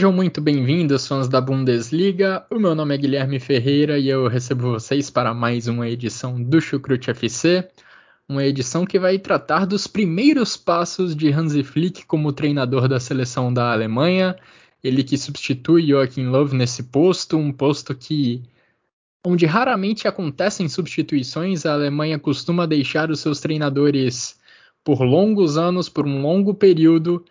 Sejam muito bem-vindos, fãs da Bundesliga. O meu nome é Guilherme Ferreira e eu recebo vocês para mais uma edição do Chucrute FC, uma edição que vai tratar dos primeiros passos de Hansi Flick como treinador da seleção da Alemanha. Ele que substitui Joachim Löw nesse posto, um posto que onde raramente acontecem substituições, a Alemanha costuma deixar os seus treinadores por longos anos, por um longo período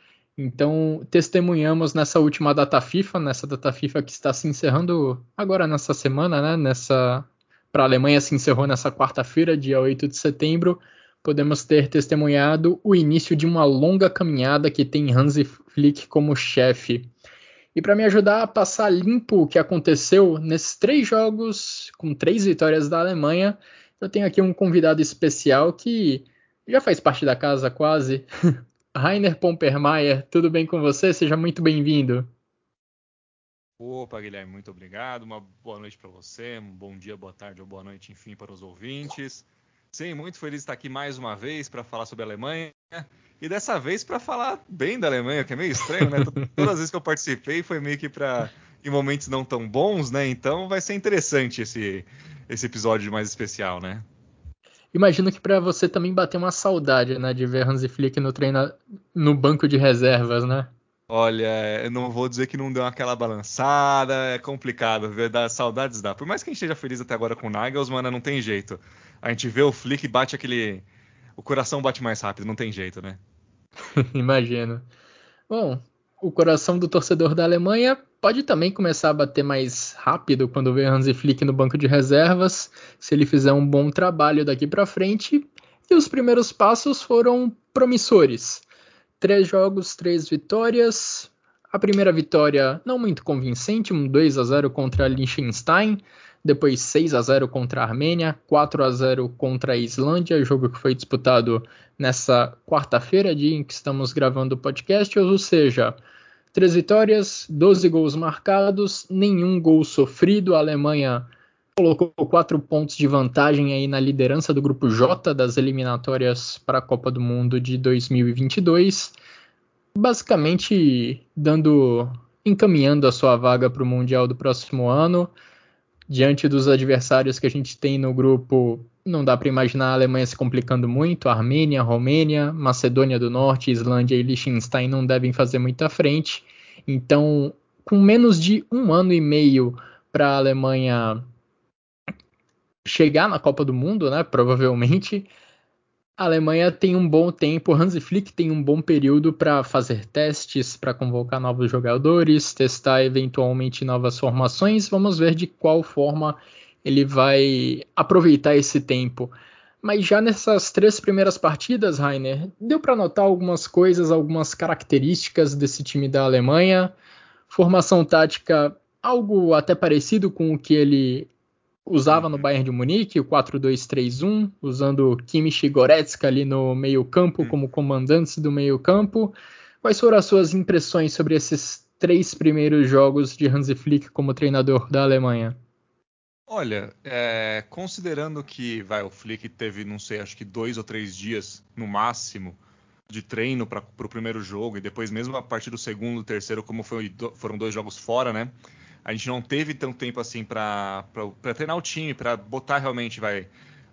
então, testemunhamos nessa última data FIFA, nessa data FIFA que está se encerrando agora nessa semana, né? Nessa para a Alemanha se encerrou nessa quarta-feira, dia 8 de setembro. Podemos ter testemunhado o início de uma longa caminhada que tem Hansi Flick como chefe. E para me ajudar a passar limpo o que aconteceu nesses três jogos, com três vitórias da Alemanha, eu tenho aqui um convidado especial que já faz parte da casa quase, Rainer Pompermayer, tudo bem com você? Seja muito bem-vindo. Opa, Guilherme, muito obrigado. Uma boa noite para você, um bom dia, boa tarde ou boa noite, enfim, para os ouvintes. Sim, muito feliz de estar aqui mais uma vez para falar sobre a Alemanha e dessa vez para falar bem da Alemanha, que é meio estranho, né? Todas as vezes que eu participei foi meio que para em momentos não tão bons, né? Então vai ser interessante esse esse episódio mais especial, né? Imagino que para você também bateu uma saudade, né, de ver Hansi Flick no treino no banco de reservas, né? Olha, eu não vou dizer que não deu aquela balançada, é complicado, ver dar saudades dá. Por mais que a gente esteja feliz até agora com o Nagelsmann, não tem jeito. A gente vê o Flick e bate aquele o coração bate mais rápido, não tem jeito, né? Imagino. Bom, o coração do torcedor da Alemanha pode também começar a bater mais rápido quando vê Hansi Flick no banco de reservas, se ele fizer um bom trabalho daqui para frente. E os primeiros passos foram promissores. Três jogos, três vitórias. A primeira vitória não muito convincente, um 2 a 0 contra Liechtenstein, depois 6 a 0 contra a Armênia, 4 a 0 contra a Islândia, jogo que foi disputado nessa quarta-feira, dia em que estamos gravando o podcast, ou seja, Três vitórias, 12 gols marcados, nenhum gol sofrido. A Alemanha colocou quatro pontos de vantagem aí na liderança do grupo J das eliminatórias para a Copa do Mundo de 2022, basicamente dando encaminhando a sua vaga para o Mundial do próximo ano. Diante dos adversários que a gente tem no grupo, não dá para imaginar a Alemanha se complicando muito. Armênia, Romênia, Macedônia do Norte, Islândia e Liechtenstein não devem fazer muita frente. Então, com menos de um ano e meio para a Alemanha chegar na Copa do Mundo, né? Provavelmente a Alemanha tem um bom tempo, Hansi Flick tem um bom período para fazer testes, para convocar novos jogadores, testar eventualmente novas formações. Vamos ver de qual forma ele vai aproveitar esse tempo. Mas já nessas três primeiras partidas, Rainer, deu para notar algumas coisas, algumas características desse time da Alemanha. Formação tática, algo até parecido com o que ele usava no. Bayern de Munique, o 4-2-3-1, usando Kimmich e Goretzka ali no meio-campo como comandantes do meio-campo. Quais foram as suas impressões sobre esses três primeiros jogos de Hansi Flick como treinador da Alemanha? Olha, é, considerando que vai, o Flick teve, não sei, acho que dois ou três dias no máximo de treino para o primeiro jogo e depois mesmo a partir do segundo, terceiro, como foi, foram dois jogos fora, né? a gente não teve tanto tempo assim para treinar o time, para botar realmente vai,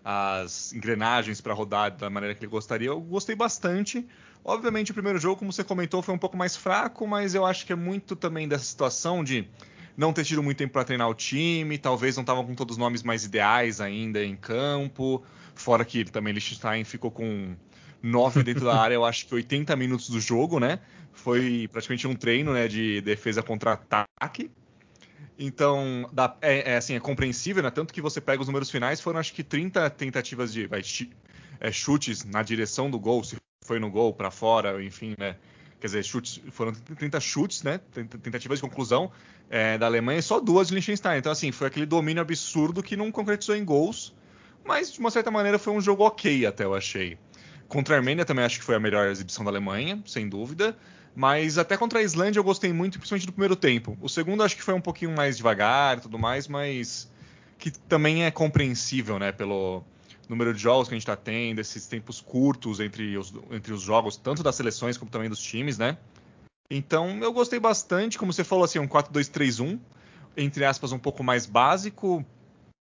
as engrenagens para rodar da maneira que ele gostaria. Eu gostei bastante. Obviamente, o primeiro jogo, como você comentou, foi um pouco mais fraco, mas eu acho que é muito também dessa situação de não ter tido muito tempo para treinar o time, talvez não estavam com todos os nomes mais ideais ainda em campo. Fora que também Liechtenstein ficou com nove dentro da área, eu acho que 80 minutos do jogo, né? Foi praticamente um treino né, de defesa contra ataque. Então, dá, é, é, assim, é compreensível, né? Tanto que você pega os números finais, foram acho que 30 tentativas de vai, é, chutes na direção do gol, se foi no gol, para fora, enfim, né? Quer dizer, chutes, foram 30 chutes, né? Tentativas de conclusão é, da Alemanha e só duas de Liechtenstein. Então, assim, foi aquele domínio absurdo que não concretizou em gols, mas de uma certa maneira foi um jogo ok, até eu achei. Contra a Armênia também acho que foi a melhor exibição da Alemanha, sem dúvida. Mas até contra a Islândia eu gostei muito, principalmente do primeiro tempo. O segundo acho que foi um pouquinho mais devagar e tudo mais, mas que também é compreensível, né? Pelo número de jogos que a gente está tendo, esses tempos curtos entre os, entre os jogos, tanto das seleções como também dos times, né? Então eu gostei bastante, como você falou assim, um 4-2-3-1, entre aspas, um pouco mais básico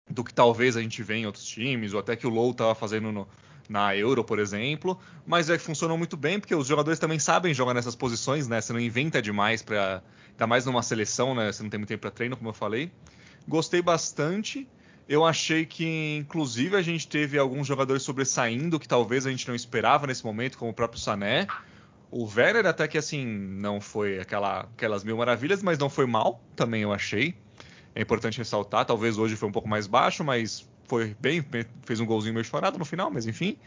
do que talvez a gente vê em outros times, ou até que o Low estava fazendo no, na Euro, por exemplo, mas é que funcionou muito bem porque os jogadores também sabem jogar nessas posições, né? Você não inventa demais para ainda mais numa seleção, né? Você não tem muito tempo para treino, como eu falei. Gostei bastante. Eu achei que, inclusive, a gente teve alguns jogadores sobressaindo que talvez a gente não esperava nesse momento, como o próprio Sané. O Werner até que assim não foi aquela, aquelas mil maravilhas, mas não foi mal, também eu achei. É importante ressaltar, talvez hoje foi um pouco mais baixo, mas foi bem, fez um golzinho meio chorado no final, mas enfim.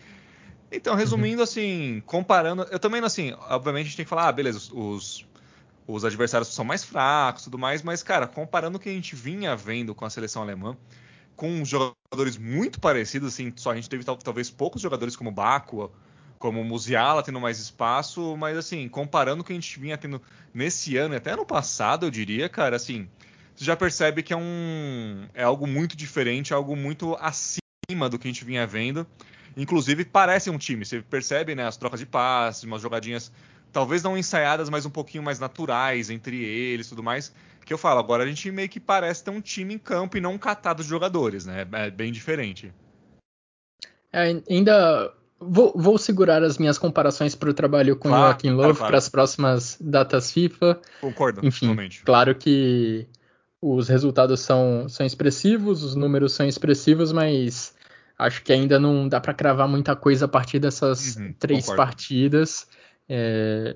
Então, resumindo, uhum. assim, comparando. Eu também, assim, obviamente a gente tem que falar, ah, beleza, os, os adversários são mais fracos tudo mais, mas, cara, comparando o que a gente vinha vendo com a seleção alemã, com jogadores muito parecidos, assim, só a gente teve talvez poucos jogadores como Baco, como Musiala tendo mais espaço, mas, assim, comparando o que a gente vinha tendo nesse ano, até ano passado, eu diria, cara, assim, você já percebe que é um é algo muito diferente, algo muito acima do que a gente vinha vendo. Inclusive parece um time, você percebe, né, as trocas de passes, umas jogadinhas talvez não ensaiadas, mas um pouquinho mais naturais entre eles, tudo mais. Que eu falo, agora a gente meio que parece ter um time em campo e não um catado de jogadores, né? É bem diferente. É, ainda vou, vou, segurar as minhas comparações para o trabalho com claro, Joaquim Love claro, claro. para as próximas datas FIFA. Concordo, Enfim, totalmente. claro que os resultados são, são expressivos, os números são expressivos, mas acho que ainda não dá para cravar muita coisa a partir dessas uhum, três concordo. partidas. É,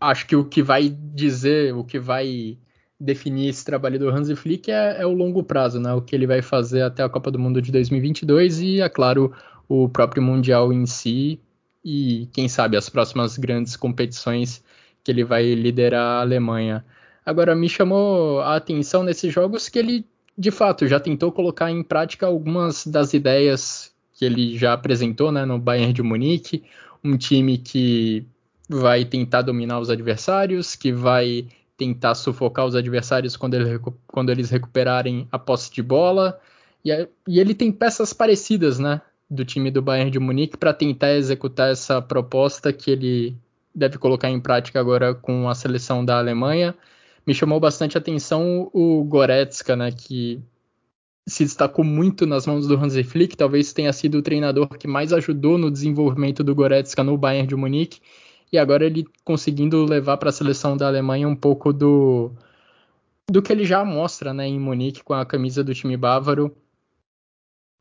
acho que o que vai dizer, o que vai definir esse trabalho do Hansi Flick é, é, o longo prazo, né? O que ele vai fazer até a Copa do Mundo de 2022 e, é claro, o próprio Mundial em si e, quem sabe, as próximas grandes competições que ele vai liderar a Alemanha. Agora, me chamou a atenção nesses jogos que ele, de fato, já tentou colocar em prática algumas das ideias que ele já apresentou né, no Bayern de Munique, um time que vai tentar dominar os adversários, que vai tentar sufocar os adversários quando, ele, quando eles recuperarem a posse de bola. E, e, ele tem peças parecidas, né, do time do Bayern de Munique para tentar executar essa proposta que ele deve colocar em prática agora com a seleção da Alemanha. Me chamou bastante atenção o Goretzka, né, que se destacou muito nas mãos do Hansi Flick, talvez tenha sido o treinador que mais ajudou no desenvolvimento do Goretzka no Bayern de Munique, e agora ele conseguindo levar para a seleção da Alemanha um pouco do do que ele já mostra, né, em Munique com a camisa do time bávaro.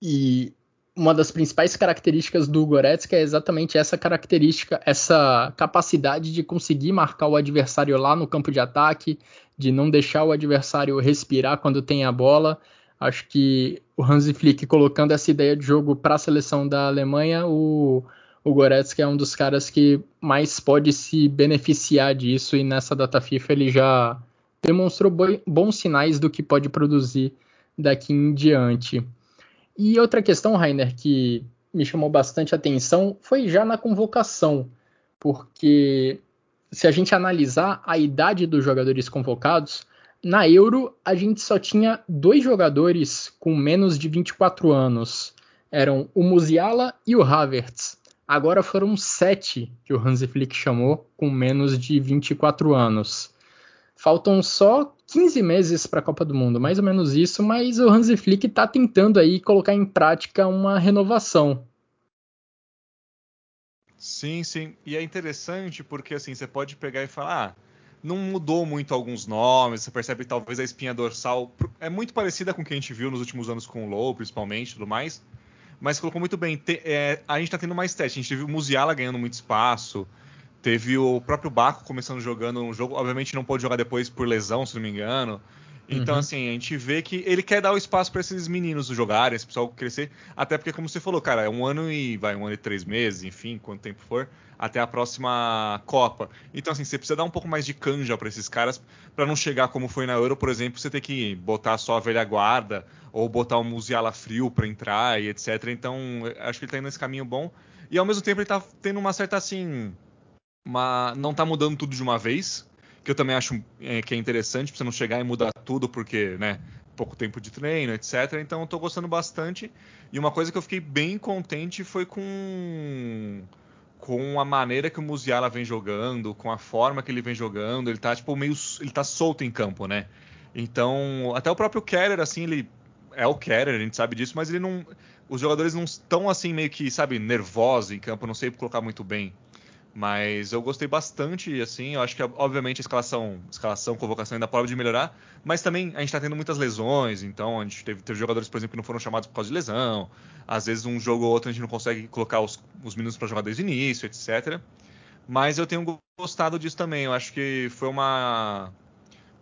E uma das principais características do Goretzka é exatamente essa característica, essa capacidade de conseguir marcar o adversário lá no campo de ataque, de não deixar o adversário respirar quando tem a bola. Acho que o Hansi Flick colocando essa ideia de jogo para a seleção da Alemanha, o, o Goretzka é um dos caras que mais pode se beneficiar disso e nessa data FIFA ele já demonstrou bons sinais do que pode produzir daqui em diante. E outra questão, Rainer, que me chamou bastante atenção foi já na convocação, porque se a gente analisar a idade dos jogadores convocados, na Euro a gente só tinha dois jogadores com menos de 24 anos. Eram o Musiala e o Havertz. Agora foram sete que o Hansi Flick chamou com menos de 24 anos. Faltam só 15 meses para a Copa do Mundo, mais ou menos isso, mas o Hansi Flick está tentando aí colocar em prática uma renovação. Sim, sim. E é interessante porque assim, você pode pegar e falar, ah, não mudou muito alguns nomes, você percebe que talvez a espinha dorsal é muito parecida com o que a gente viu nos últimos anos com o Low, principalmente, tudo mais. Mas colocou muito bem. Te, é, a gente está tendo mais teste. A gente teve o Musiala ganhando muito espaço. Teve o próprio Baco começando jogando um jogo, obviamente não pôde jogar depois por lesão, se não me engano. Então, Uhum. assim, a gente vê que ele quer dar o espaço para esses meninos jogarem, esse pessoal crescer. Até porque, como você falou, cara, é um ano e vai um ano e três meses, enfim, quanto tempo for, até a próxima Copa. Então, assim, você precisa dar um pouco mais de canja para esses caras, para não chegar como foi na Euro, por exemplo, você ter que botar só a velha guarda ou botar o Musiala frio para entrar e etc. Então, acho que ele tá indo nesse caminho bom. E ao mesmo tempo ele tá tendo uma certa assim, uma não tá mudando tudo de uma vez que eu também acho é, que é interessante para você não chegar e mudar tudo, porque, né, pouco tempo de treino, etc. Então tô gostando bastante. E uma coisa que eu fiquei bem contente foi com com a maneira que o Musiala vem jogando, com a forma que ele vem jogando, ele tá tipo meio ele tá solto em campo, né? Então, até o próprio Keller assim, ele é o Keller, a gente sabe disso, mas ele não os jogadores não estão assim meio que, sabe, nervosos em campo, não sei colocar muito bem. Mas eu gostei bastante, assim, eu acho que obviamente a escalação, escalação, convocação ainda pode melhorar, mas também a gente está tendo muitas lesões, então a gente teve, teve, jogadores, por exemplo, que não foram chamados por causa de lesão. Às vezes um jogo ou outro a gente não consegue colocar os, os meninos para jogar desde o início, etc. Mas eu tenho gostado disso também. Eu acho que foi uma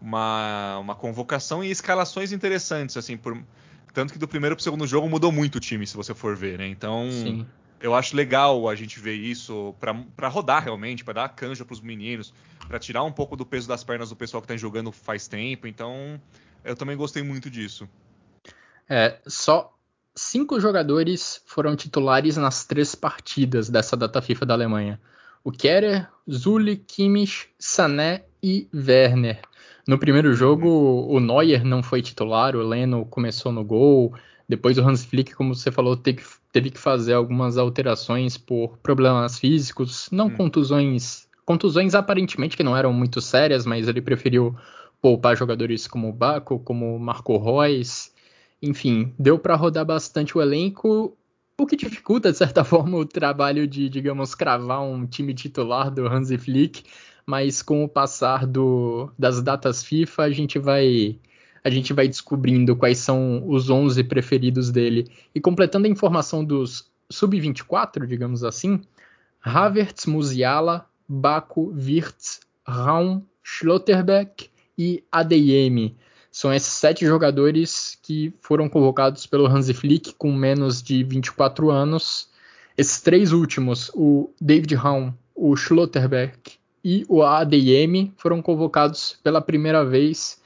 uma, uma convocação e escalações interessantes, assim, por, tanto que do primeiro para o segundo jogo mudou muito o time, se você for ver, né? Então Sim eu acho legal a gente ver isso para rodar realmente, para dar canja para os meninos, para tirar um pouco do peso das pernas do pessoal que está jogando faz tempo. Então, eu também gostei muito disso. É, só cinco jogadores foram titulares nas três partidas dessa data FIFA da Alemanha. O Kerer, Zuli, Kimmich, Sané e Werner. No primeiro jogo, o Neuer não foi titular, o Leno começou no gol. Depois o Hans Flick, como você falou, teve, teve que fazer algumas alterações por problemas físicos, não hum. contusões, contusões aparentemente que não eram muito sérias, mas ele preferiu poupar jogadores como Baco, como Marco Reus. Enfim, deu para rodar bastante o elenco, o que dificulta, de certa forma, o trabalho de, digamos, cravar um time titular do Hansi Flick, mas com o passar do, das datas FIFA, a gente vai a gente vai descobrindo quais são os 11 preferidos dele. E completando a informação dos sub-24, digamos assim, Havertz, Musiala, Baku, Wirtz, Raum, Schlotterbeck e ADM. São esses sete jogadores que foram convocados pelo Hansi Flick com menos de 24 anos. Esses três últimos, o David Raum, o Schlotterbeck e o ADM, foram convocados pela primeira vez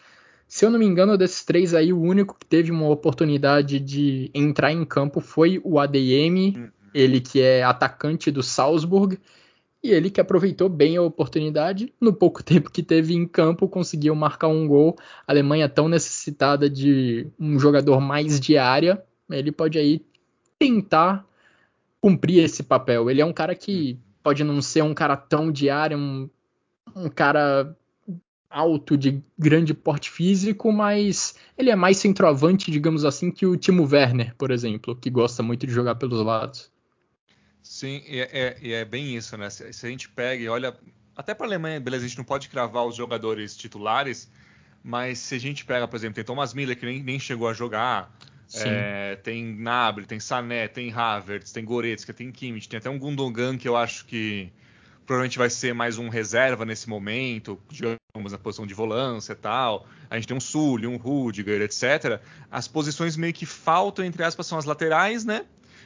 se eu não me engano, desses três aí, o único que teve uma oportunidade de entrar em campo foi o ADM, uhum. ele que é atacante do Salzburg, e ele que aproveitou bem a oportunidade. No pouco tempo que teve em campo, conseguiu marcar um gol. A Alemanha tão necessitada de um jogador mais de área, ele pode aí tentar cumprir esse papel. Ele é um cara que pode não ser um cara tão de área, um, um cara alto, de grande porte físico, mas ele é mais centroavante, digamos assim, que o Timo Werner, por exemplo, que gosta muito de jogar pelos lados. Sim, e é, é, é bem isso, né? Se, se, a gente pega e olha, até para a Alemanha, beleza, a gente não pode cravar os jogadores titulares, mas se a gente pega, por exemplo, tem Thomas Miller que nem, nem chegou a jogar, é, tem Gnabry, tem Sané, tem Havertz, tem Goretzka, tem Kimmich, tem até um Gundogan que eu acho que provavelmente vai ser mais um reserva nesse momento, na posição de volância e tal. A gente tem um Sully, um Rudiger, etc. As posições meio que faltam, entre aspas, são as laterais, né?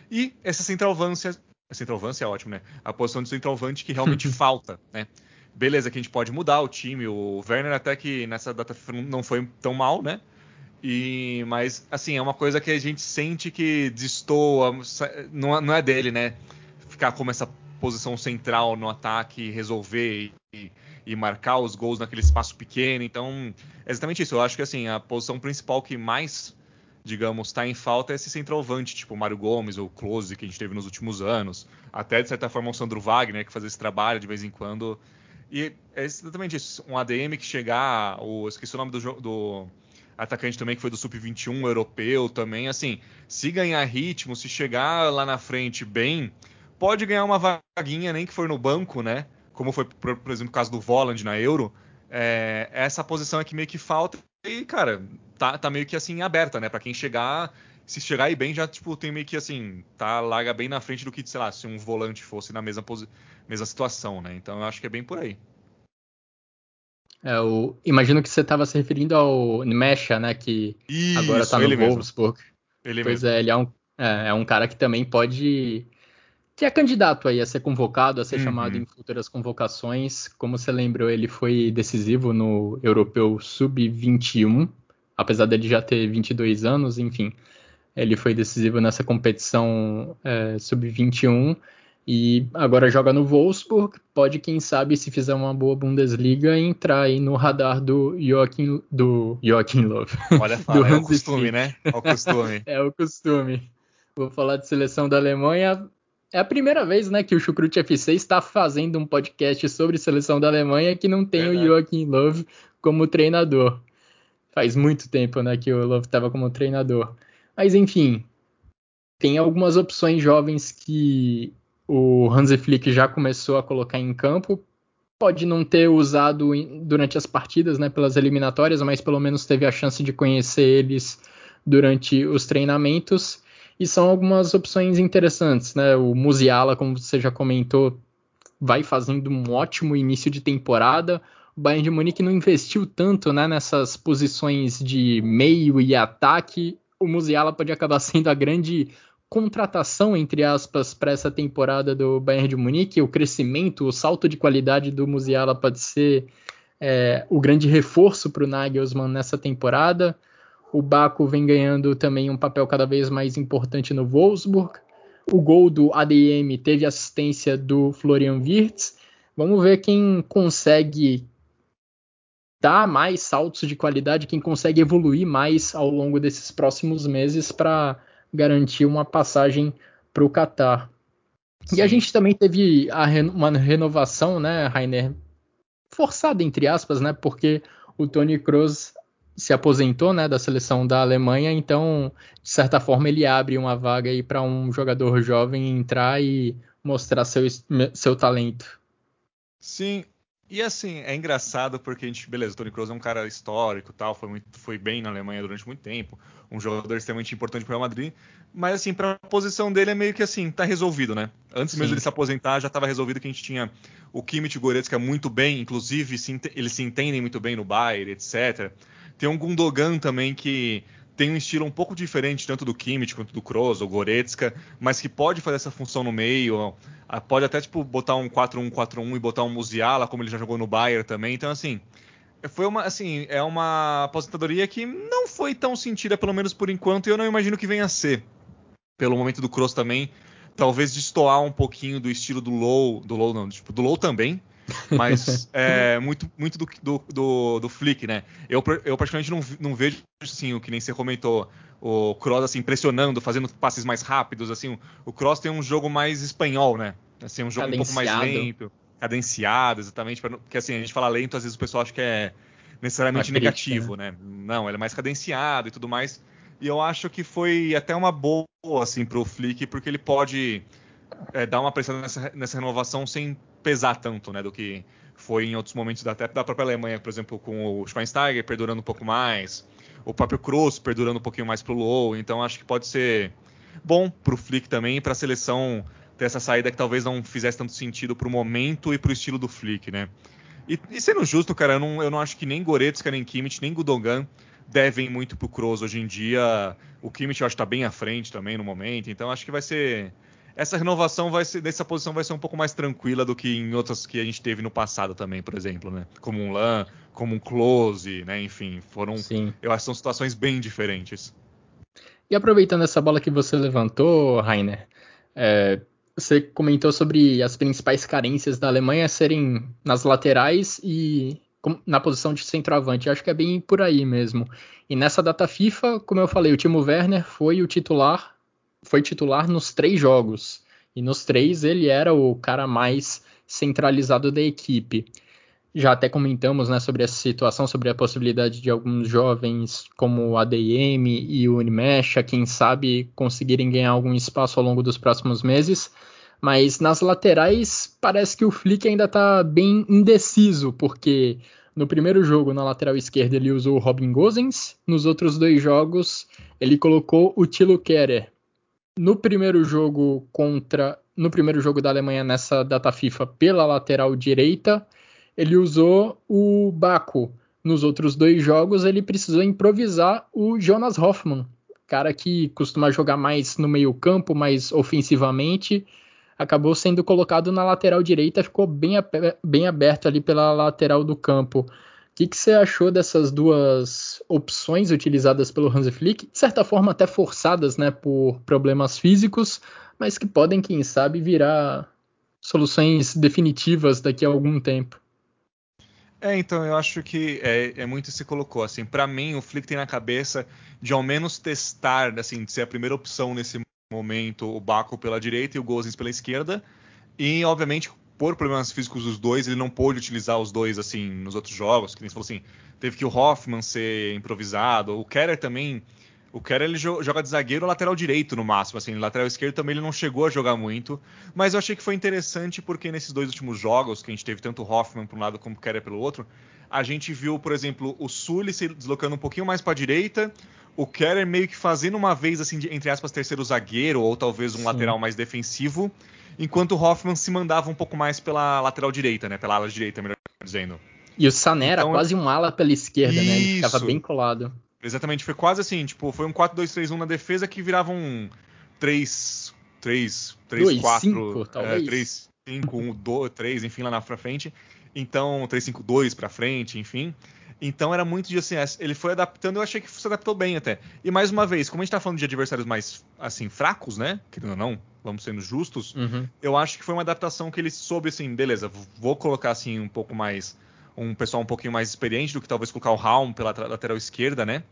E essa centralvância. Centralvância é ótimo, né? A posição de centralvante que realmente falta, né? Beleza, que a gente pode mudar o time. O Werner até que nessa data não foi tão mal, né? E, mas, assim, é uma coisa que a gente sente que destoa, não, não é dele, né? Ficar como essa posição central no ataque, resolver e, marcar os gols naquele espaço pequeno. Então, é exatamente isso. Eu acho que assim, a posição principal que mais, digamos, está em falta é esse centroavante, tipo o Mário Gomes ou o Close, que a gente teve nos últimos anos. Até, de certa forma, o Sandro Wagner, que faz esse trabalho de vez em quando. E é exatamente isso. Um ADM que chegar, o, esqueci o nome do, do atacante também que foi do sub-21 europeu também, assim, se ganhar ritmo, se chegar lá na frente bem, pode ganhar uma vaguinha, nem que for no banco, né? Como foi, por, por exemplo, o caso do Voland na Euro. É, essa posição é que meio que falta e, cara, tá, tá meio que assim aberta, né? Para quem chegar, se chegar aí bem, já tipo tem meio que assim, tá larga bem na frente do que, sei lá, se um volante fosse na mesma, mesma situação, né? Então eu acho que é bem por aí. É, o, imagino que você estava se referindo ao Mecha, né? Que Isso, agora está no Wolfsburg. Ele pois mesmo. é, ele é um, é, é, um cara que também pode. Que é candidato aí a ser convocado, a ser uhum. chamado em futuras convocações. Como você lembrou, ele foi decisivo no Europeu Sub-21, apesar dele já ter 22 anos, enfim. Ele foi decisivo nessa competição é, Sub-21 e agora joga no Wolfsburg. Pode, quem sabe, se fizer uma boa Bundesliga, entrar aí no radar do Joachim, do Joachim Love. Olha, fala, é o costume, né? É o costume. é o costume. Vou falar de seleção da Alemanha. É a primeira vez, né, que o Chucrute FC está fazendo um podcast sobre seleção da Alemanha que não tem é, o Joachim Love como treinador. Faz muito tempo, né, que o Love estava como treinador. Mas enfim, tem algumas opções jovens que o Hansi Flick já começou a colocar em campo. Pode não ter usado durante as partidas, né, pelas eliminatórias, mas pelo menos teve a chance de conhecer eles durante os treinamentos. E são algumas opções interessantes, né? O Musiala, como você já comentou, vai fazendo um ótimo início de temporada. O Bayern de Munique não investiu tanto né, nessas posições de meio e ataque. O Musiala pode acabar sendo a grande contratação, entre aspas, para essa temporada do Bayern de Munique, o crescimento, o salto de qualidade do Musiala pode ser é, o grande reforço para o Nagelsmann nessa temporada. O Baco vem ganhando também um papel cada vez mais importante no Wolfsburg. O gol do ADM teve assistência do Florian Wirtz. Vamos ver quem consegue dar mais saltos de qualidade, quem consegue evoluir mais ao longo desses próximos meses para garantir uma passagem para o Qatar. E a gente também teve reno uma renovação, né, Rainer? Forçada, entre aspas, né? Porque o Tony Kroos se aposentou né, da seleção da Alemanha, então, de certa forma, ele abre uma vaga aí para um jogador jovem entrar e mostrar seu, seu talento. Sim, e assim, é engraçado porque a gente, beleza, o Tony Kroos é um cara histórico tal, foi, muito, foi bem na Alemanha durante muito tempo, um jogador extremamente importante para o Real Madrid, mas assim, para a posição dele é meio que assim, tá resolvido, né? Antes Sim. mesmo dele se aposentar, já estava resolvido que a gente tinha o Kimmich e o Goretzka muito bem, inclusive se, eles se entendem muito bem no Bayern, etc. Tem um Gundogan também que tem um estilo um pouco diferente tanto do Kimmich quanto do Kroos ou Goretzka, mas que pode fazer essa função no meio, pode até tipo botar um 4-1-4-1 e botar um Musiala, como ele já jogou no Bayern também. Então assim, foi uma assim, é uma aposentadoria que não foi tão sentida pelo menos por enquanto, e eu não imagino que venha a ser. Pelo momento do Kroos também, talvez destoar um pouquinho do estilo do Low, do Low não, tipo, do Low também, mas é, muito, muito do, do, do, do Flick, né? Eu, eu particularmente não, não vejo assim, o que nem você comentou, o Kroos assim, pressionando, fazendo passes mais rápidos, assim, o Kroos tem um jogo mais espanhol, né? Assim, um jogo um pouco mais lento, cadenciado, exatamente, porque assim, a gente fala lento, às vezes o pessoal acha que é necessariamente uma negativo, né? né? Não, ele é mais cadenciado e tudo mais. E eu acho que foi até uma boa, assim, pro Flick, porque ele pode é, dar uma pressão nessa, nessa renovação sem pesar tanto, né, do que foi em outros momentos da, da própria Alemanha, por exemplo, com o Schweinsteiger perdurando um pouco mais, o próprio Kroos perdurando um pouquinho mais pro Low, então acho que pode ser bom pro Flick também e para a seleção ter essa saída que talvez não fizesse tanto sentido pro momento e pro estilo do Flick, né? E, e sendo justo, cara, eu não, eu não acho que nem Goretzka, nem Kimmich, nem Gudogan devem muito pro Kroos hoje em dia. O Kimmich eu acho que tá bem à frente também no momento, então acho que vai ser essa renovação vai ser, dessa posição vai ser um pouco mais tranquila do que em outras que a gente teve no passado também, por exemplo, né? Como um Lan, como um Close, né? Enfim, foram, Sim. eu acho que são situações bem diferentes. E aproveitando essa bola que você levantou, Rainer, é, você comentou sobre as principais carências da Alemanha serem nas laterais e na posição de centroavante. Acho que é bem por aí mesmo. E nessa data FIFA, como eu falei, o Timo Werner foi o titular foi titular nos três jogos. E nos três ele era o cara mais centralizado da equipe. Já até comentamos né, sobre essa situação, sobre a possibilidade de alguns jovens como o ADM e o Unimesh, quem sabe conseguirem ganhar algum espaço ao longo dos próximos meses. Mas nas laterais parece que o Flick ainda está bem indeciso, porque no primeiro jogo, na lateral esquerda, ele usou o Robin Gosens. Nos outros dois jogos, ele colocou o Tilo Kerer, no primeiro jogo contra no primeiro jogo da Alemanha nessa data FIFA pela lateral direita ele usou o Baco. Nos outros dois jogos, ele precisou improvisar o Jonas Hoffman, cara que costuma jogar mais no meio-campo, mais ofensivamente, acabou sendo colocado na lateral direita, ficou bem, bem aberto ali pela lateral do campo. O que, que, você achou dessas duas opções utilizadas pelo Hansi Flick? De certa forma, até forçadas né, por problemas físicos, mas que podem, quem sabe, virar soluções definitivas daqui a algum tempo. É, então eu acho que é, é muito se colocou assim. Para mim, o Flick tem na cabeça de ao menos testar, assim, de ser a primeira opção nesse momento, o Baco pela direita e o Gozens pela esquerda. E obviamente, por problemas físicos dos dois, ele não pôde utilizar os dois assim nos outros jogos. Que nem falou assim, teve que o Hoffman ser improvisado, o Keller também o Kerr ele joga de zagueiro lateral direito no máximo, assim, lateral esquerdo também ele não chegou a jogar muito, mas eu achei que foi interessante porque nesses dois últimos jogos que a gente teve tanto Hoffman por um lado como o Kerr pelo outro, a gente viu, por exemplo, o Sully se deslocando um pouquinho mais para a direita, o Kerr meio que fazendo uma vez assim, de, entre aspas, terceiro zagueiro ou talvez um Sim. lateral mais defensivo, enquanto o Hoffman se mandava um pouco mais pela lateral direita, né, pela ala direita, melhor dizendo. E o Sané era então, quase um ala pela esquerda, isso. né? Ele ficava bem colado. Exatamente, foi quase assim, tipo, foi um 4-2-3-1 na defesa que virava um 3 3 3 4 5, é, 3 5 1 2 3, enfim, lá na frente. Então, 3 5 2 para frente, enfim. Então era muito de assim, ele foi adaptando, eu achei que se adaptou bem até. E mais uma vez, como a gente tá falando de adversários mais assim fracos, né? Querendo ou não, vamos sendo justos, uhum. eu acho que foi uma adaptação que ele soube assim, beleza, vou colocar assim um pouco mais um pessoal um pouquinho mais experiente do que talvez colocar o Raum pela lateral esquerda, né?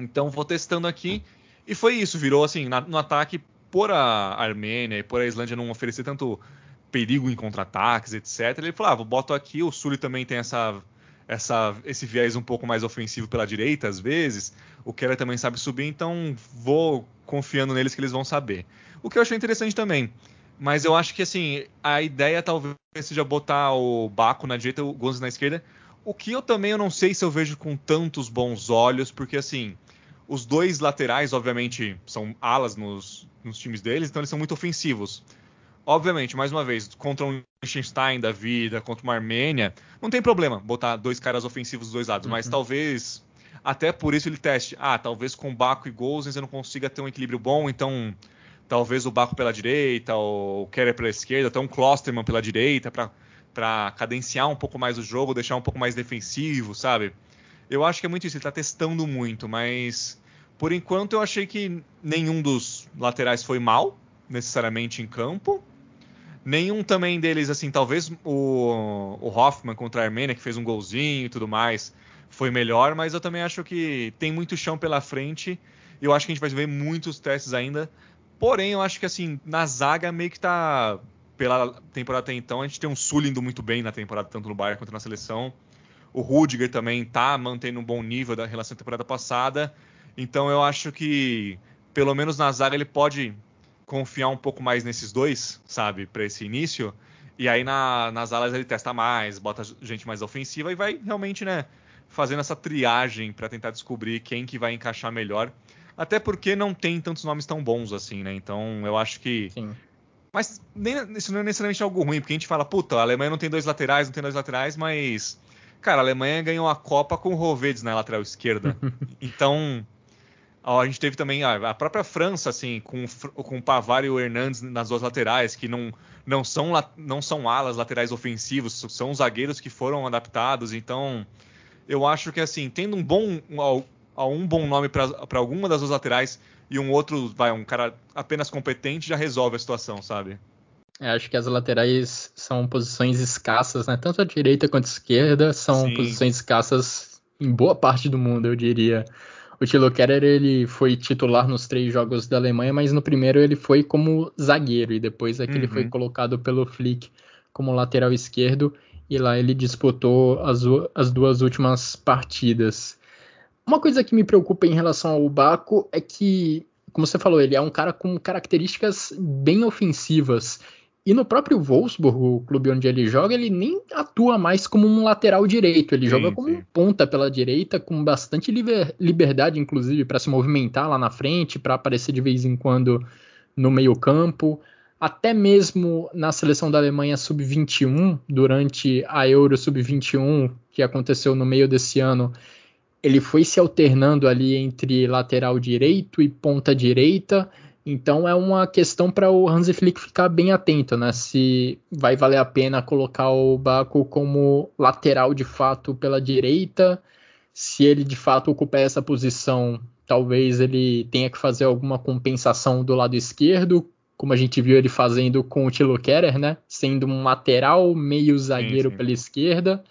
Então vou testando aqui e foi isso, virou assim, na, no ataque por a Armênia e por a Islândia não oferecer tanto perigo em contra-ataques, etc. Ele falou: ah, vou boto aqui, o Sully também tem essa, essa, esse viés um pouco mais ofensivo pela direita, às vezes. O Keller também sabe subir, então vou confiando neles que eles vão saber. O que eu achei interessante também. Mas eu acho que assim, a ideia talvez seja botar o Baco na direita, o Gonzalez na esquerda. O que eu também eu não sei se eu vejo com tantos bons olhos, porque assim, os dois laterais, obviamente, são alas nos, nos times deles, então eles são muito ofensivos. Obviamente, mais uma vez, contra um Liechtenstein da vida, contra uma Armênia, não tem problema botar dois caras ofensivos dos dois lados, uhum. mas talvez até por isso ele teste. Ah, talvez com Baco e Gozens eu não consiga ter um equilíbrio bom, então talvez o Baco pela direita, o Keller pela esquerda, até um Klosterman pela direita, para cadenciar um pouco mais o jogo, deixar um pouco mais defensivo, sabe? Eu acho que é muito isso, ele está testando muito, mas por enquanto eu achei que nenhum dos laterais foi mal, necessariamente em campo. Nenhum também deles, assim, talvez o, o Hoffman contra a Armênia, que fez um golzinho e tudo mais, foi melhor, mas eu também acho que tem muito chão pela frente. E eu acho que a gente vai ver muitos testes ainda Porém, eu acho que assim, na zaga meio que tá. Pela temporada até então, a gente tem um Sully indo muito bem na temporada, tanto no Bayern quanto na seleção. O Rudiger também tá mantendo um bom nível da relação da temporada passada. Então eu acho que, pelo menos na zaga, ele pode confiar um pouco mais nesses dois, sabe, para esse início. E aí na, nas alas ele testa mais, bota gente mais ofensiva e vai realmente, né, fazendo essa triagem para tentar descobrir quem que vai encaixar melhor. Até porque não tem tantos nomes tão bons assim, né? Então eu acho que. Sim. Mas nem, isso não é necessariamente algo ruim, porque a gente fala, puta, a Alemanha não tem dois laterais, não tem dois laterais, mas. Cara, a Alemanha ganhou a Copa com o Rovedes na lateral esquerda. então. A gente teve também a, própria França, assim, com, com o Pavar e o Hernandes nas duas laterais, que não, não, são, não são alas laterais ofensivos, são zagueiros que foram adaptados. Então, eu acho que, assim, tendo um bom, um bom nome para alguma das duas laterais e um outro, vai, um cara apenas competente já resolve a situação, sabe? É, acho que as laterais são posições escassas, né? Tanto a direita quanto a esquerda são Sim. posições escassas em boa parte do mundo, eu diria. O Tilo Keller ele foi titular nos três jogos da Alemanha, mas no primeiro ele foi como zagueiro e depois é que uhum. ele foi uhum. colocado pelo Flick como lateral esquerdo e lá ele disputou as, as duas últimas partidas. Uma coisa que me preocupa em relação ao Baco é que, como você falou, ele é um cara com características bem ofensivas. E no próprio Wolfsburg, o clube onde ele joga, ele nem atua mais como um lateral direito. Ele sim, joga como sim. um ponta pela direita, com bastante liber, liberdade, inclusive, para se movimentar lá na frente, para aparecer de vez em quando no meio-campo. até mesmo na seleção da Alemanha sub-21, durante a Euro sub-21, que aconteceu no meio desse ano, ele foi se alternando ali entre lateral direito e ponta direita. Então é uma questão para o Hansi Flick ficar bem atento, né? Se vai valer a pena colocar o Baco como lateral de fato pela direita, se ele de fato ocupar essa posição, talvez ele tenha que fazer alguma compensação do lado esquerdo, como a gente viu ele fazendo com o Tilo Kerer, né? Sendo um lateral, meio zagueiro sim, sim. pela esquerda.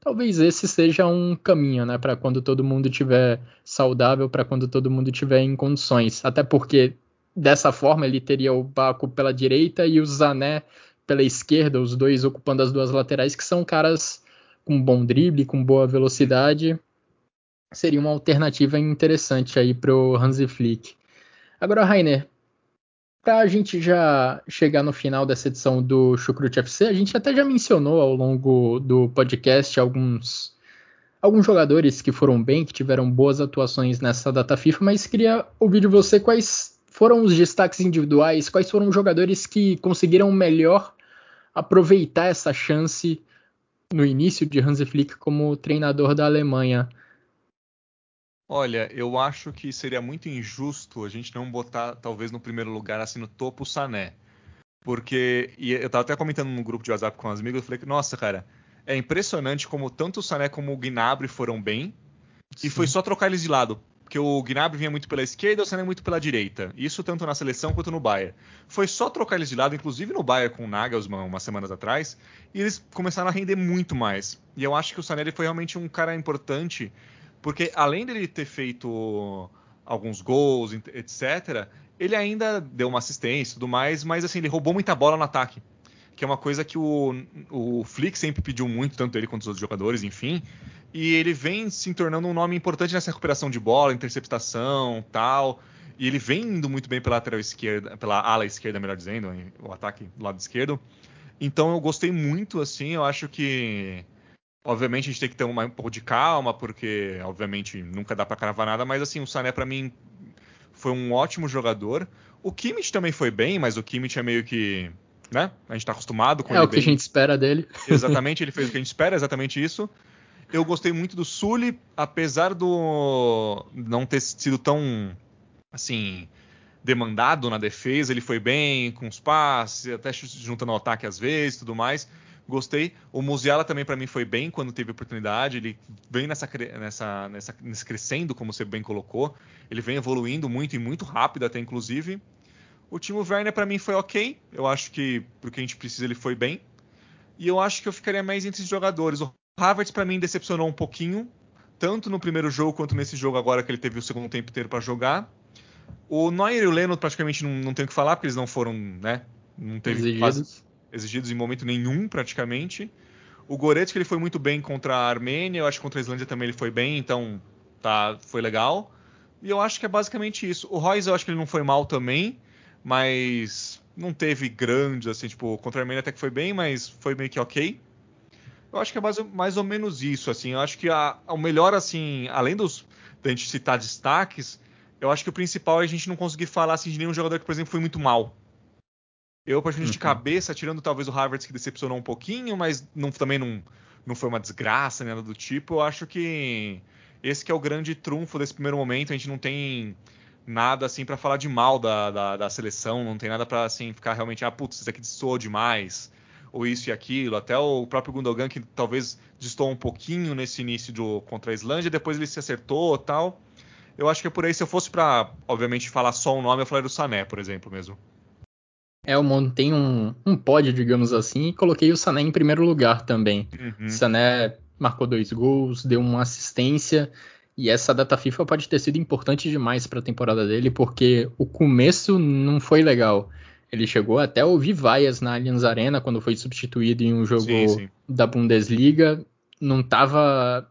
Talvez esse seja um caminho, né? Para quando todo mundo estiver saudável, para quando todo mundo estiver em condições. Até porque dessa forma ele teria o Baco pela direita e o Zané pela esquerda, os dois ocupando as duas laterais, que são caras com bom drible, com boa velocidade. Seria uma alternativa interessante aí para o Hansi Flick. Agora, Rainer, para a gente já chegar no final dessa edição do Chucrute FC, a gente até já mencionou ao longo do podcast alguns, alguns jogadores que foram bem, que tiveram boas atuações nessa data FIFA, mas queria ouvir de você quais foram os destaques individuais, quais foram os jogadores que conseguiram melhor aproveitar essa chance no início de Hansi Flick como treinador da Alemanha. Olha, eu acho que seria muito injusto a gente não botar, talvez, no primeiro lugar, assim, no topo o Sané. Porque, e eu tava até comentando no grupo de WhatsApp com as amigos, eu falei que, nossa, cara, é impressionante como tanto o Sané como o Gnabry foram bem, Sim. e foi só trocar eles de lado. Porque o Gnabry vinha muito pela esquerda, o Sané muito pela direita. Isso tanto na seleção quanto no Bayern. Foi só trocar eles de lado, inclusive no Bayern com o Nagelsmann umas semanas atrás, e eles começaram a render muito mais. E eu acho que o Sané foi realmente um cara importante porque além dele ter feito alguns gols, etc., ele ainda deu uma assistência e tudo mais, mas assim, ele roubou muita bola no ataque. Que é uma coisa que o, o Flick sempre pediu muito, tanto ele quanto os outros jogadores, enfim. E ele vem se tornando um nome importante nessa recuperação de bola, interceptação tal. E ele vem indo muito bem pela lateral esquerda, pela ala esquerda, melhor dizendo, o ataque do lado esquerdo. Então eu gostei muito, assim, eu acho que Obviamente a gente tem que ter um pouco de calma, porque obviamente nunca dá para cravar nada, mas assim, o Sané para mim foi um ótimo jogador. O Kimmich também foi bem, mas o Kimmich é meio que, né? A gente tá acostumado com é ele. É o que bem. a gente espera dele. Exatamente, ele fez o que a gente espera, exatamente isso. Eu gostei muito do Sully, apesar do não ter sido tão assim demandado na defesa, ele foi bem com os passes, até juntando ao ataque às vezes, tudo mais gostei. O Musiala também para mim foi bem quando teve oportunidade. Ele vem nessa, nessa, nessa, nesse crescendo, como você bem colocou. Ele vem evoluindo muito e muito rápido até inclusive. O Timo Werner para mim foi ok. Eu acho que pro que a gente precisa ele foi bem. E eu acho que eu ficaria mais entre os jogadores. O Havertz para mim decepcionou um pouquinho, tanto no primeiro jogo quanto nesse jogo agora que ele teve o segundo tempo inteiro para jogar. O Neuer e o Leno praticamente não, não tem o que falar, porque eles não foram, né? Não teve quase, exigidos em momento nenhum, praticamente. O Goretzka ele foi muito bem contra a Armênia, eu acho que contra a Islândia também ele foi bem, então tá, foi legal. E eu acho que é basicamente isso. O Royce eu acho que ele não foi mal também, mas não teve grandes, assim, tipo, contra a Armênia até que foi bem, mas foi meio que ok. Eu acho que é mais, mais ou menos isso, assim. Eu acho que a, o melhor, assim, além dos da gente citar destaques, eu acho que o principal é a gente não conseguir falar assim, de nenhum jogador que, por exemplo, foi muito mal. Eu, particularmente, uhum. de cabeça, tirando talvez o Harvard que decepcionou um pouquinho, mas não, também não, não foi uma desgraça, nada do tipo. Eu acho que esse que é o grande trunfo desse primeiro momento. A gente não tem nada assim para falar de mal da, da, da, seleção, não tem nada para assim ficar realmente, ah, putz, isso aqui soou demais, ou isso e aquilo. Até o próprio Gundogan, que talvez distou um pouquinho nesse início do, contra a Islândia, depois ele se acertou tal. Eu acho que é por aí. Se eu fosse para, obviamente, falar só um nome, eu falaria do Sané, por exemplo, mesmo. É, eu montei um, um pódio, digamos assim, e coloquei o Sané em primeiro lugar também. Uhum. Sané marcou dois gols, deu uma assistência, e essa data FIFA pode ter sido importante demais para a temporada dele, porque o começo não foi legal. Ele chegou até a ouvir vaias na Allianz Arena quando foi substituído em um jogo sim, sim. da Bundesliga. Não estava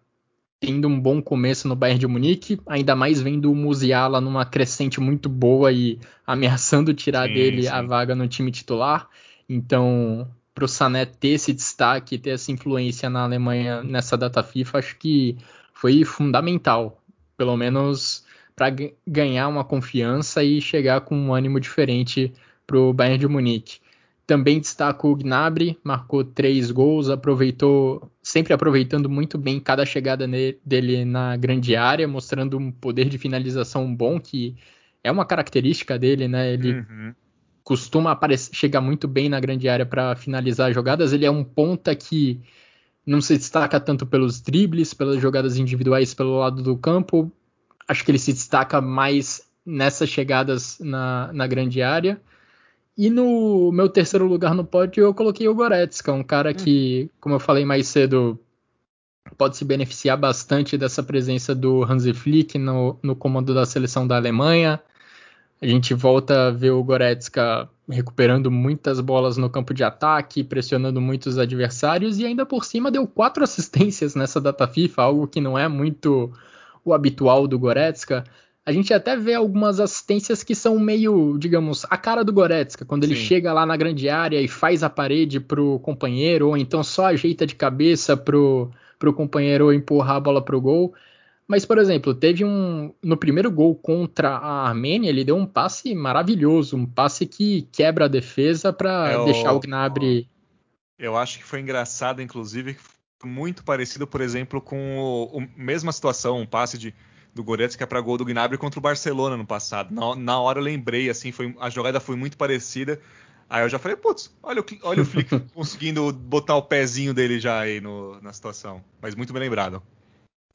tendo um bom começo no Bayern de Munique, ainda mais vendo o Musiala numa crescente muito boa e ameaçando tirar sim, dele a vaga no time titular. Então, para o Sané ter esse destaque, ter essa influência na Alemanha nessa data FIFA, acho que foi fundamental, pelo menos para ganhar uma confiança e chegar com um ânimo diferente para o Bayern de Munique. também destaco o Gnabry, marcou três gols, aproveitou, sempre aproveitando muito bem cada chegada dele na grande área, mostrando um poder de finalização bom, que é uma característica dele, né? Ele uhum. costuma aparecer, chegar muito bem na grande área para finalizar jogadas. Ele é um ponta que não se destaca tanto pelos dribles, pelas jogadas individuais pelo lado do campo. Acho que ele se destaca mais nessas chegadas na, na grande área. E no meu terceiro lugar no pódio eu coloquei o Goretzka, um cara que, como eu falei mais cedo, pode se beneficiar bastante dessa presença do Hansi Flick no, no comando da seleção da Alemanha. A gente volta a ver o Goretzka recuperando muitas bolas no campo de ataque, pressionando muitos adversários e ainda por cima deu quatro assistências nessa data FIFA, algo que não é muito o habitual do Goretzka. A gente até vê algumas assistências que são meio, digamos, a cara do Goretzka, quando ele Sim. chega lá na grande área e faz a parede pro companheiro, ou então só ajeita de cabeça pro, pro companheiro empurrar a bola pro gol. Mas, por exemplo, teve um. No primeiro gol contra a Armênia, ele deu um passe maravilhoso, um passe que quebra a defesa para é deixar o Gnabry. Eu acho que foi engraçado, inclusive, muito parecido, por exemplo, com o, o mesma situação, um passe de do Goretzka para gol do Gnabry contra o Barcelona no passado. Na, na hora eu lembrei, assim, foi, a jogada foi muito parecida. Aí eu já falei, putz, olha, olha o Flick conseguindo botar o pezinho dele já aí no, na situação. Mas muito bem lembrado.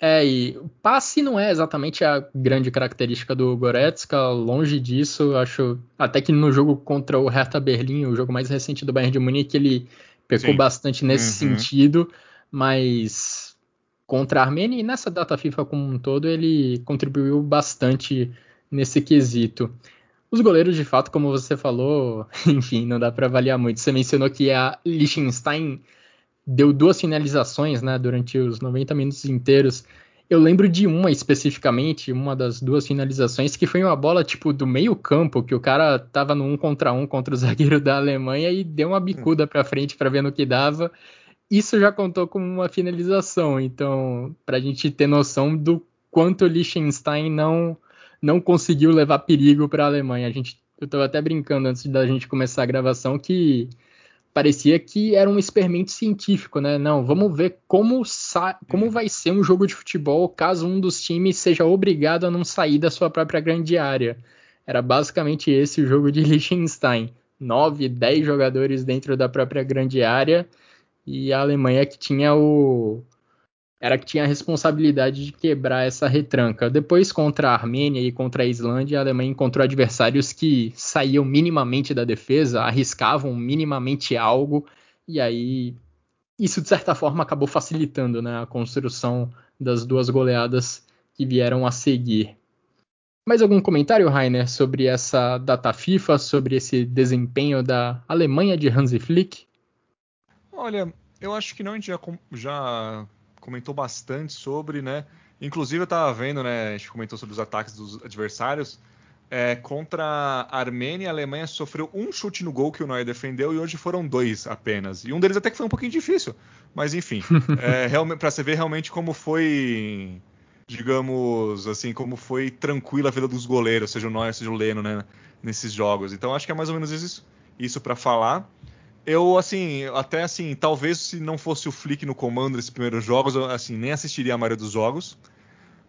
É, e o passe não é exatamente a grande característica do Goretzka, longe disso, acho até que no jogo contra o Hertha Berlim, o jogo mais recente do Bayern de Munique, ele pecou Sim. bastante nesse uhum. sentido, mas contra a Armênia e nessa data FIFA como um todo ele contribuiu bastante nesse quesito. Os goleiros, de fato, como você falou, enfim, não dá para avaliar muito. Você mencionou que a Liechtenstein deu duas finalizações né, durante os 90 minutos inteiros. Eu lembro de uma especificamente, uma das duas finalizações, que foi uma bola tipo do meio campo, que o cara tava no um contra um contra o zagueiro da Alemanha e deu uma bicuda para frente para ver no que dava isso já contou como uma finalização. Então, para a gente ter noção do quanto o Liechtenstein não, não conseguiu levar perigo para a Alemanha. A gente, eu estava até brincando antes da gente começar a gravação que parecia que era um experimento científico, né? Não, vamos ver como, como vai ser um jogo de futebol caso um dos times seja obrigado a não sair da sua própria grande área. Era basicamente esse o jogo de Liechtenstein. 9, 10 jogadores dentro da própria grande área e a Alemanha que tinha o era que tinha a responsabilidade de quebrar essa retranca. Depois contra a Armênia e contra a Islândia, a Alemanha encontrou adversários que saíam minimamente da defesa, arriscavam minimamente algo e aí isso de certa forma acabou facilitando né, a construção das duas goleadas que vieram a seguir. Mais algum comentário, Rainer, sobre essa data FIFA, sobre esse desempenho da Alemanha de Hansi Flick? Olha, eu acho que não, a gente já, já comentou bastante sobre, né? Inclusive eu estava vendo, né? A gente comentou sobre os ataques dos adversários. É, contra a Armênia, a Alemanha sofreu um chute no gol que o Neuer defendeu e hoje foram dois apenas. E um deles até que foi um pouquinho difícil. Mas enfim, é, para você ver realmente como foi, digamos assim, como foi tranquila a vida dos goleiros, seja o Neuer, seja o Leno, né? Nesses jogos. Então acho que é mais ou menos isso, isso para falar. Eu, assim, até assim, talvez se não fosse o Flick no comando desses primeiros jogos, eu, assim, nem assistiria a maioria dos jogos,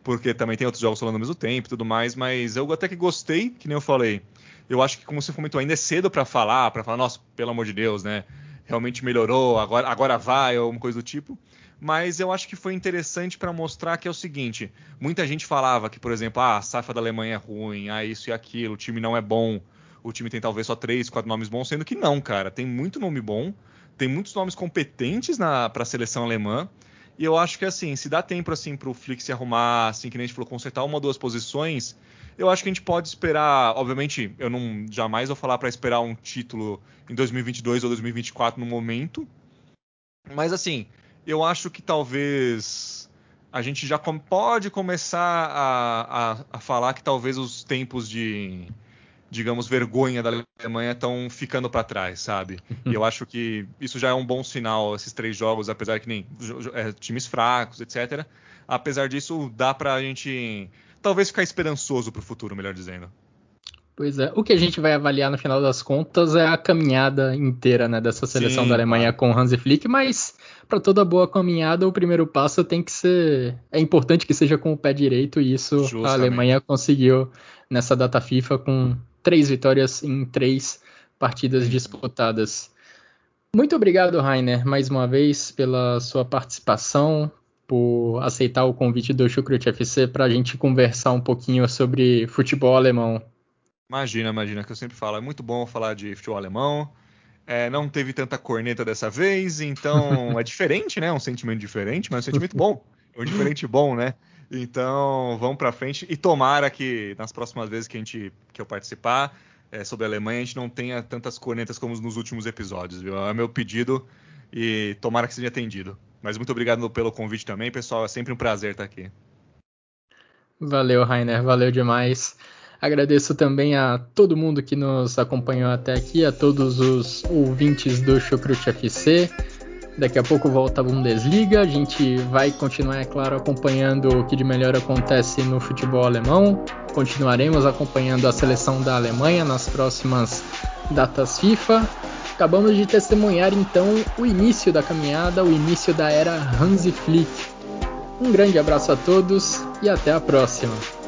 porque também tem outros jogos falando ao mesmo tempo e tudo mais, mas eu até que gostei, que nem eu falei. Eu acho que, como você comentou, ainda é cedo para falar, para falar, nossa, pelo amor de Deus, né? Realmente melhorou, agora, agora vai, ou alguma coisa do tipo. Mas eu acho que foi interessante para mostrar que é o seguinte: muita gente falava que, por exemplo, ah, a safra da Alemanha é ruim, ah, isso e aquilo, o time não é bom o time tem talvez só três, quatro nomes bons, sendo que não, cara. Tem muito nome bom, tem muitos nomes competentes para a seleção alemã. E eu acho que assim, se dá tempo assim para o Flick se arrumar, assim que nem a gente falou, consertar uma ou duas posições, eu acho que a gente pode esperar. Obviamente, eu não jamais vou falar para esperar um título em 2022 ou 2024 no momento, mas assim, eu acho que talvez a gente já pode começar a, a, a falar que talvez os tempos de digamos, vergonha da Alemanha estão ficando para trás, sabe? E eu acho que isso já é um bom sinal, esses três jogos, apesar que nem é, times fracos, etc. Apesar disso, dá para a gente talvez ficar esperançoso para o futuro, melhor dizendo. Pois é, o que a gente vai avaliar no final das contas é a caminhada inteira né, dessa seleção Sim, da Alemanha claro. com Hansi Flick, mas para toda boa caminhada o primeiro passo tem que ser. É importante que seja com o pé direito, e isso Justamente. a Alemanha conseguiu nessa data FIFA com três vitórias em três partidas Sim. disputadas. Muito obrigado, Rainer, mais uma vez pela sua participação, por aceitar o convite do Chucrut FC para a gente conversar um pouquinho sobre futebol alemão. Imagina, imagina, que eu sempre falo. É muito bom falar de futebol alemão. É, não teve tanta corneta dessa vez, então é diferente, né? É um sentimento diferente, mas é um sentimento bom. É um diferente bom, né? Então vamos para frente e tomara que nas próximas vezes que a gente que eu participar é, sobre a Alemanha a gente não tenha tantas cornetas como nos últimos episódios, viu? É meu pedido e tomara que seja atendido. Mas muito obrigado pelo convite também, pessoal. É sempre um prazer estar aqui. Valeu, Rainer. Valeu demais. Agradeço também a todo mundo que nos acompanhou até aqui, a todos os ouvintes do Chucrute FC. Daqui a pouco volta a Bundesliga. A gente vai continuar, é claro, acompanhando o que de melhor acontece no futebol alemão. Continuaremos acompanhando a seleção da Alemanha nas próximas datas FIFA. Acabamos de testemunhar então o início da caminhada, o início da era Hansi Flick. Um grande abraço a todos e até a próxima.